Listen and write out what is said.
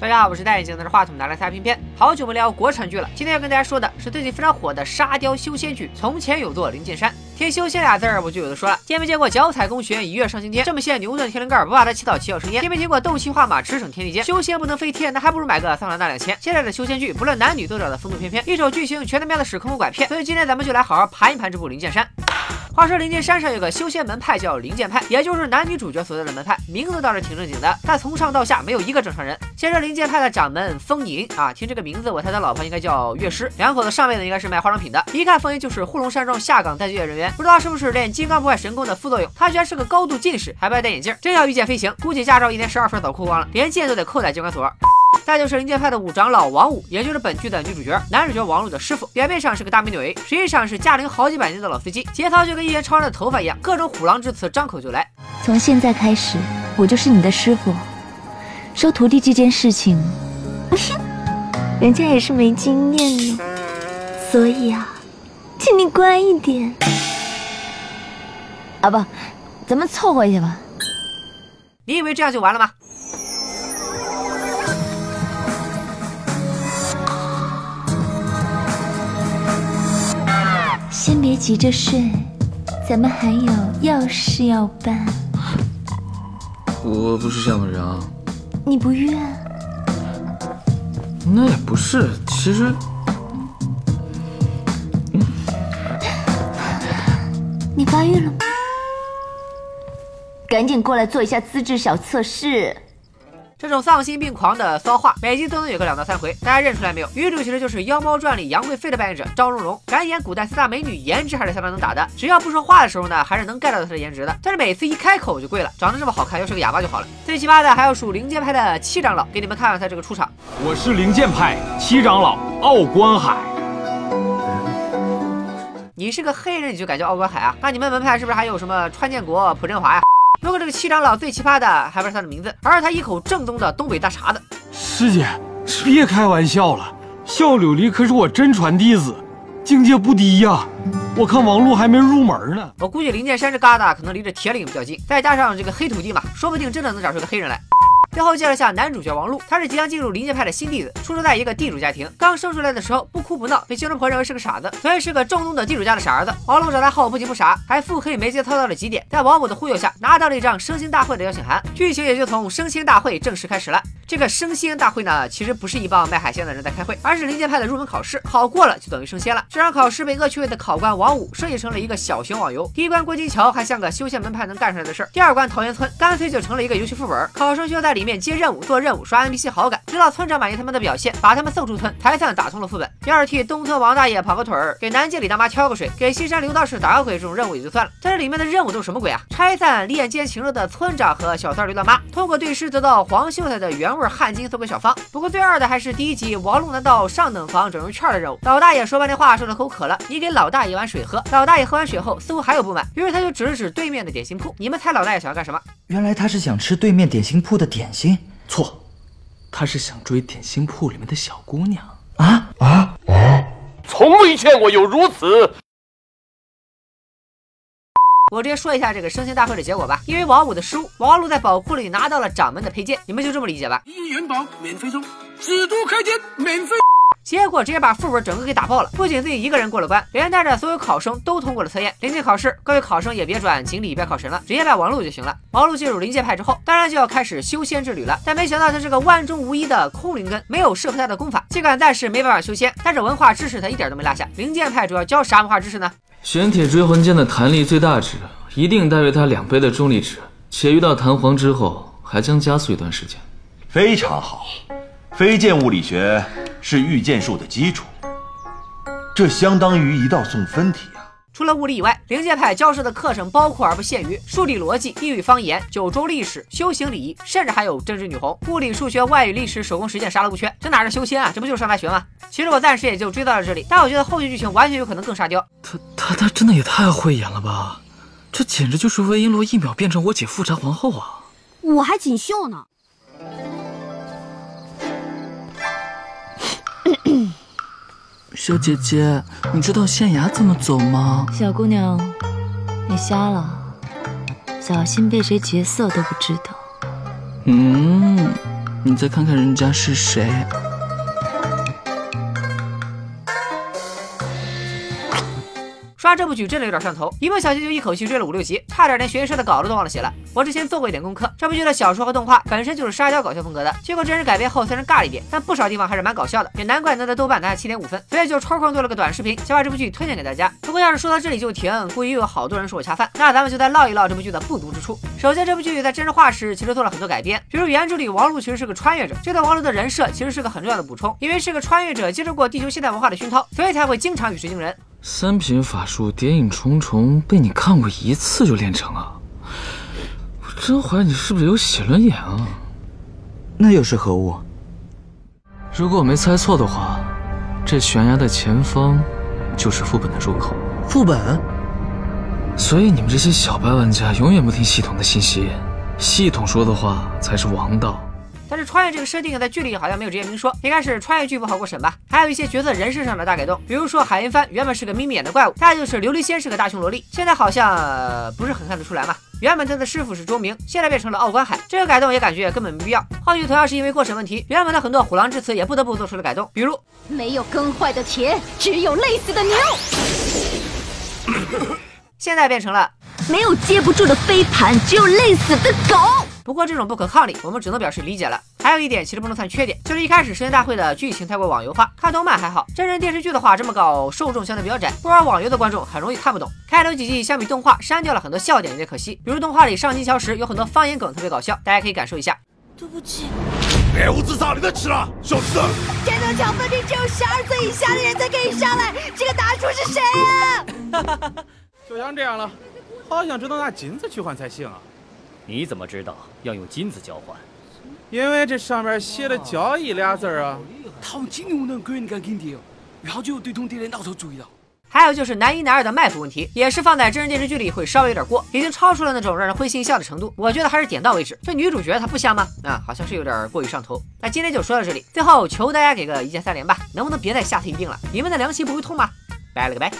大家好，我是戴眼镜拿着话筒拿来拍片片。好久没聊国产剧了，今天要跟大家说的是最近非常火的沙雕修仙剧《从前有座灵剑山》。听修仙俩字儿，我就有的说了。见没见过脚踩宫玄，一跃上青天？这么些牛顿天灵盖，不怕他祈祷七窍生烟？听没听过斗气画马，驰骋天地间？修仙不能飞天，那还不如买个桑塔纳两千。现在的修仙剧，不论男女，都找的风度翩翩，一手剧情全他喵的是坑蒙拐骗。所以今天咱们就来好好盘一盘这部灵剑山。话说灵剑山上有个修仙门派叫灵剑派，也就是男女主角所在的门派，名字倒是挺正经的，但从上到下没有一个正常人。先说灵剑派的掌门风吟啊，听这个名字，我猜他老婆应该叫乐师，两口子上辈子应该是卖化妆品的。一看风吟就是护龙山庄下岗待就业人员，不知道是不是练金刚不坏神功的副作用，他居然是个高度近视，还不爱戴眼镜，真要御剑飞行，估计驾照一年十二分早扣光了，连剑都得扣在机关所。再就是灵剑派的五长老王五，也就是本剧的女主角，男主角王璐的师傅。表面上是个大美女，实际上是驾龄好几百年的老司机，节操就跟一元超人的头发一样，各种虎狼之词张口就来。从现在开始，我就是你的师傅，收徒弟这件事情，人家也是没经验呢，所以啊，请你乖一点。啊不，咱们凑合一下吧。你以为这样就完了吗？先别急着睡，咱们还有要事要办。我不是这样的人啊。你不愿？那也不是，其实……你发育了吗？赶紧过来做一下资质小测试。这种丧心病狂的骚话，每集都能有个两到三回，大家认出来没有？女主其实就是《妖猫传》里杨贵妃的扮演者张蓉蓉，敢演古代四大美女，颜值还是相当能打的。只要不说话的时候呢，还是能 get 到她的颜值的。但是每次一开口就跪了，长得这么好看，要是个哑巴就好了。最奇葩的还要数灵剑派的七长老，给你们看看他这个出场。我是灵剑派七长老奥关海。你是个黑人，你就敢叫奥关海啊？那你们门派是不是还有什么川建国、朴振华呀？不过这个七长老最奇葩的还不是他的名字，而是他一口正宗的东北大碴子。师姐，别开玩笑了，笑柳离可是我真传弟子，境界不低呀。我看王璐还没入门呢。我估计灵剑山这疙瘩可能离这铁岭比较近，再加上这个黑土地嘛，说不定真的能找出个黑人来。最后介绍下男主角王璐，他是即将进入灵界派的新弟子，出生在一个地主家庭。刚生出来的时候不哭不闹，被亲生婆认为是个傻子，所以是个正宗的地主家的傻儿子。王璐长大后不仅不傻，还腹黑没节操到了极点，在王母的忽悠下拿到了一张升仙大会的邀请函，剧情也就从升仙大会正式开始了。这个升仙大会呢，其实不是一帮卖海鲜的人在开会，而是灵剑派的入门考试，考过了就等于升仙了。这场考试被恶趣味的考官王五设计成了一个小型网游，第一关过金桥还像个修仙门派能干出来的事儿，第二关桃源村干脆就成了一个游戏副本，考生需要在里面接任务、做任务、刷 NPC 好感，直到村长满意他们的表现，把他们送出村，才算打通了副本。要是替东村王大爷跑个腿儿，给南街李大妈挑个水，给西山刘道士打个鬼，这种任务也就算了，但这里面的任务都是什么鬼啊？拆散恋奸情热的村长和小三刘大妈，通过对诗得到黄秀才的原味汗巾送给小。芳不过最二的还是第一集王璐难道上等房整容券的任务。老大爷说半天话，说的口渴了，你给老大爷一碗水喝。老大爷喝完水后似乎还有不满，于是他就指了指对面的点心铺。你们猜老大爷想要干什么？原来他是想吃对面点心铺的点心。错，他是想追点心铺里面的小姑娘。啊啊啊！从未见过有如此。我直接说一下这个升仙大会的结果吧。因为王五的失误，王璐在宝库里拿到了掌门的佩剑，你们就这么理解吧。一元宝免费送，紫都开天免费。结果直接把副本整个给打爆了，不仅自己一个人过了关，连带着所有考生都通过了测验。临近考试，各位考生也别转锦鲤、别考神了，直接拜王璐就行了。王璐进入灵界派之后，当然就要开始修仙之旅了。但没想到他是个万中无一的空灵根，没有适合他的功法，尽管暂时没办法修仙，但是文化知识他一点都没落下。灵剑派主要教啥文化知识呢？玄铁追魂剑的弹力最大值一定大于它两倍的重力值，且遇到弹簧之后还将加速一段时间。非常好，飞剑物理学是御剑术的基础，这相当于一道送分题啊！除了物理以外，灵界派教授的课程包括而不限于数理逻辑、地域方言、九州历史、修行礼仪，甚至还有政治女红、物理、数学、外语、历史、手工实践，啥都不缺。这哪是修仙啊？这不就是上大学吗？其实我暂时也就追到了这里，但我觉得后续剧情完全有可能更沙雕。他他他真的也太会演了吧！这简直就是魏璎珞一秒变成我姐富察皇后啊！我还锦绣呢。小姐姐，你知道县衙怎么走吗？小姑娘，你瞎了，小心被谁劫色都不知道。嗯，你再看看人家是谁。刷这部剧真的有点上头，一不小心就一口气追了五六集，差点连学院社的稿子都忘了写了。我之前做过一点功课，这部剧的小说和动画本身就是沙雕搞笑风格的，结果真人改编后虽然尬了一点，但不少地方还是蛮搞笑的，也难怪能在豆瓣拿下七点五分。所以就抽空做了个短视频，想把这部剧推荐给大家。不过要是说到这里就停，估计又有好多人说我恰饭，那咱们就再唠一唠这部剧的不足之处。首先，这部剧在真人化时其实做了很多改编，比如原著里王璐其实是个穿越者，这段王璐的人设其实是个很重要的补充，因为是个穿越者，接受过地球现代文化的熏陶，所以才会经常与时惊人。三品法术谍影重重，被你看过一次就练成了！我真怀疑你是不是有写轮眼啊？那又是何物？如果我没猜错的话，这悬崖的前方就是副本的入口。副本？所以你们这些小白玩家永远不听系统的信息，系统说的话才是王道。但是穿越这个设定在剧里好像没有直接明说，应该是穿越剧不好过审吧。还有一些角色人设上的大改动，比如说海云帆原本是个眯眯眼的怪物，再就是琉璃仙是个大胸萝莉，现在好像、呃不是很看得出来嘛。原本他的师傅是周明，现在变成了奥关海，这个改动也感觉根本没必要。或许同样是因为过审问题，原本的很多虎狼之词也不得不做出了改动，比如没有耕坏的田，只有累死的牛；现在变成了。没有接不住的飞盘，只有累死的狗。不过这种不可抗力，我们只能表示理解了。还有一点其实不能算缺点，就是一开始神仙大会的剧情太过网游化。看动漫还好，真人电视剧的话这么搞，受众相对比较窄，不玩网游的观众很容易看不懂。开头几季相比动画删掉了很多笑点，有点可惜。比如动画里上金桥时有很多方言梗特别搞笑，大家可以感受一下。对不起，别无自杀，你在吃了，小子！天能奖分明只有十二岁以下的人才可以上来，这个大叔是谁啊？就像这样了，好像只能拿金子去换才行啊。你怎么知道要用金子交换？因为这上面写的“交易”俩字儿啊。他们金牛能给人干金的，然后就有对通敌人到处注意了。还有就是男一男二的卖腐问题，也是放在真人电视剧里会稍微有点过，已经超出了那种让人会心一笑的程度。我觉得还是点到为止。这女主角她不香吗？啊，好像是有点过于上头。那今天就说到这里，最后求大家给个一键三连吧，能不能别再下次一定了？你们的良心不会痛吗？拜了个拜。